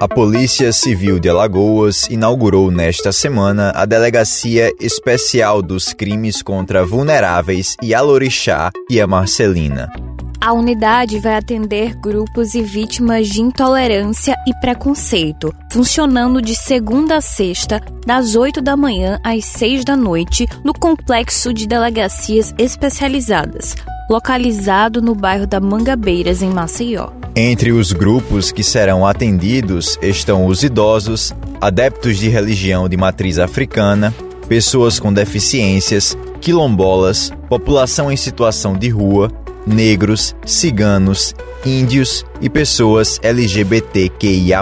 A Polícia Civil de Alagoas inaugurou nesta semana a Delegacia Especial dos Crimes contra Vulneráveis e Alorixá e a Marcelina. A unidade vai atender grupos e vítimas de intolerância e preconceito, funcionando de segunda a sexta, das 8 da manhã às 6 da noite, no complexo de delegacias especializadas, localizado no bairro da Mangabeiras, em Maceió. Entre os grupos que serão atendidos estão os idosos, adeptos de religião de matriz africana, pessoas com deficiências, quilombolas, população em situação de rua, negros, ciganos, índios e pessoas LGBTQIA.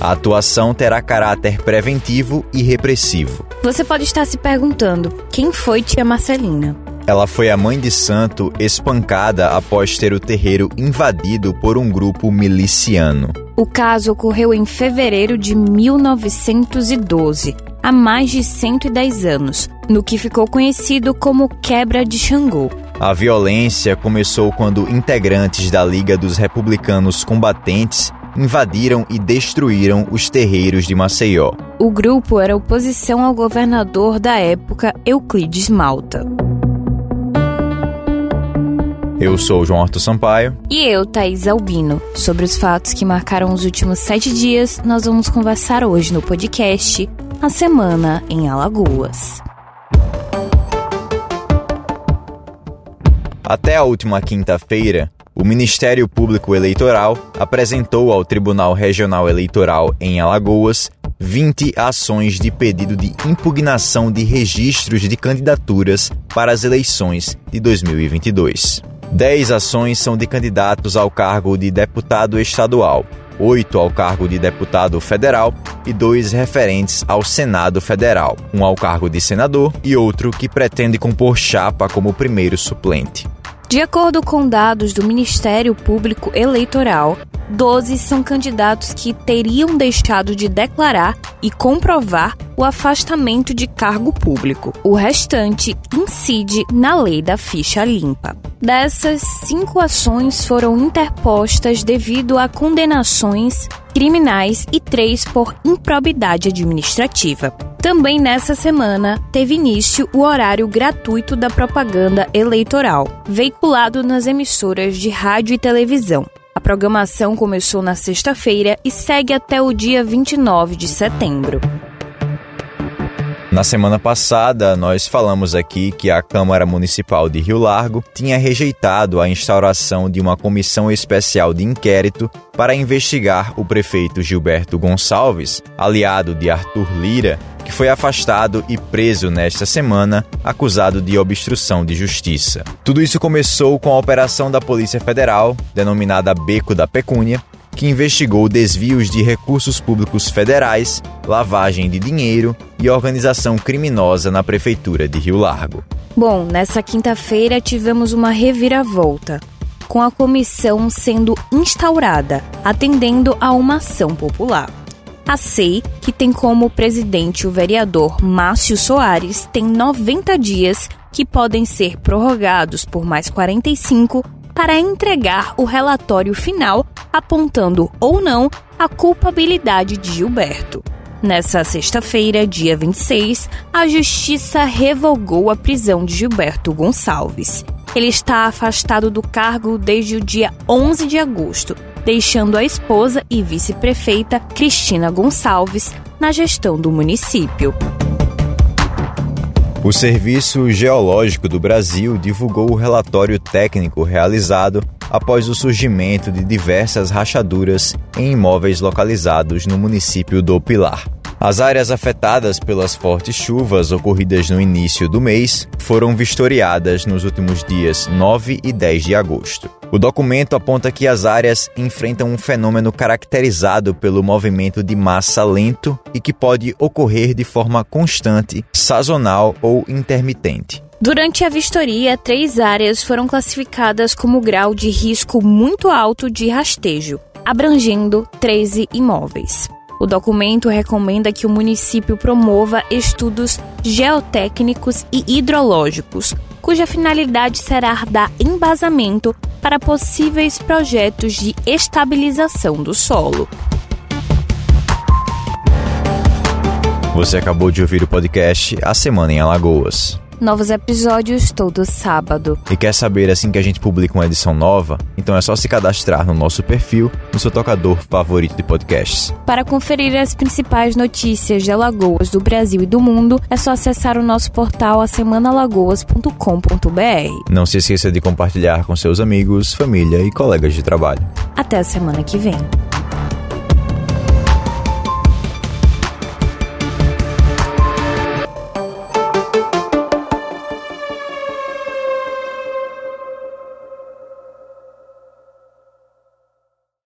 A atuação terá caráter preventivo e repressivo. Você pode estar se perguntando: quem foi Tia Marcelina? Ela foi a mãe de santo espancada após ter o terreiro invadido por um grupo miliciano. O caso ocorreu em fevereiro de 1912, há mais de 110 anos, no que ficou conhecido como Quebra de Xangô. A violência começou quando integrantes da Liga dos Republicanos Combatentes invadiram e destruíram os terreiros de Maceió. O grupo era oposição ao governador da época, Euclides Malta. Eu sou João Arthur Sampaio. E eu, Thaís Albino. Sobre os fatos que marcaram os últimos sete dias, nós vamos conversar hoje no podcast A Semana em Alagoas. Até a última quinta-feira, o Ministério Público Eleitoral apresentou ao Tribunal Regional Eleitoral em Alagoas 20 ações de pedido de impugnação de registros de candidaturas para as eleições de 2022. Dez ações são de candidatos ao cargo de deputado estadual, oito ao cargo de deputado federal e dois referentes ao Senado Federal, um ao cargo de senador e outro que pretende compor chapa como primeiro suplente. De acordo com dados do Ministério Público Eleitoral, 12 são candidatos que teriam deixado de declarar e comprovar o afastamento de cargo público. O restante incide na lei da ficha limpa. Dessas, cinco ações foram interpostas devido a condenações criminais e três por improbidade administrativa. Também nessa semana teve início o horário gratuito da propaganda eleitoral, veiculado nas emissoras de rádio e televisão. A programação começou na sexta-feira e segue até o dia 29 de setembro. Na semana passada, nós falamos aqui que a Câmara Municipal de Rio Largo tinha rejeitado a instauração de uma comissão especial de inquérito para investigar o prefeito Gilberto Gonçalves, aliado de Arthur Lira, que foi afastado e preso nesta semana, acusado de obstrução de justiça. Tudo isso começou com a operação da Polícia Federal, denominada Beco da Pecúnia, que investigou desvios de recursos públicos federais, lavagem de dinheiro e organização criminosa na prefeitura de Rio Largo. Bom, nessa quinta-feira tivemos uma reviravolta, com a comissão sendo instaurada, atendendo a uma ação popular. A SEI, que tem como presidente o vereador Márcio Soares, tem 90 dias que podem ser prorrogados por mais 45 para entregar o relatório final apontando ou não a culpabilidade de Gilberto. Nessa sexta-feira, dia 26, a Justiça revogou a prisão de Gilberto Gonçalves. Ele está afastado do cargo desde o dia 11 de agosto, deixando a esposa e vice-prefeita Cristina Gonçalves na gestão do município. O Serviço Geológico do Brasil divulgou o relatório técnico realizado após o surgimento de diversas rachaduras em imóveis localizados no município do Pilar. As áreas afetadas pelas fortes chuvas ocorridas no início do mês foram vistoriadas nos últimos dias 9 e 10 de agosto. O documento aponta que as áreas enfrentam um fenômeno caracterizado pelo movimento de massa lento e que pode ocorrer de forma constante, sazonal ou intermitente. Durante a vistoria, três áreas foram classificadas como grau de risco muito alto de rastejo, abrangendo 13 imóveis. O documento recomenda que o município promova estudos geotécnicos e hidrológicos, cuja finalidade será dar embasamento para possíveis projetos de estabilização do solo. Você acabou de ouvir o podcast A Semana em Alagoas. Novos episódios todo sábado. E quer saber assim que a gente publica uma edição nova? Então é só se cadastrar no nosso perfil no seu tocador favorito de podcasts. Para conferir as principais notícias de Alagoas do Brasil e do mundo, é só acessar o nosso portal asemanalagoas.com.br. Não se esqueça de compartilhar com seus amigos, família e colegas de trabalho. Até a semana que vem.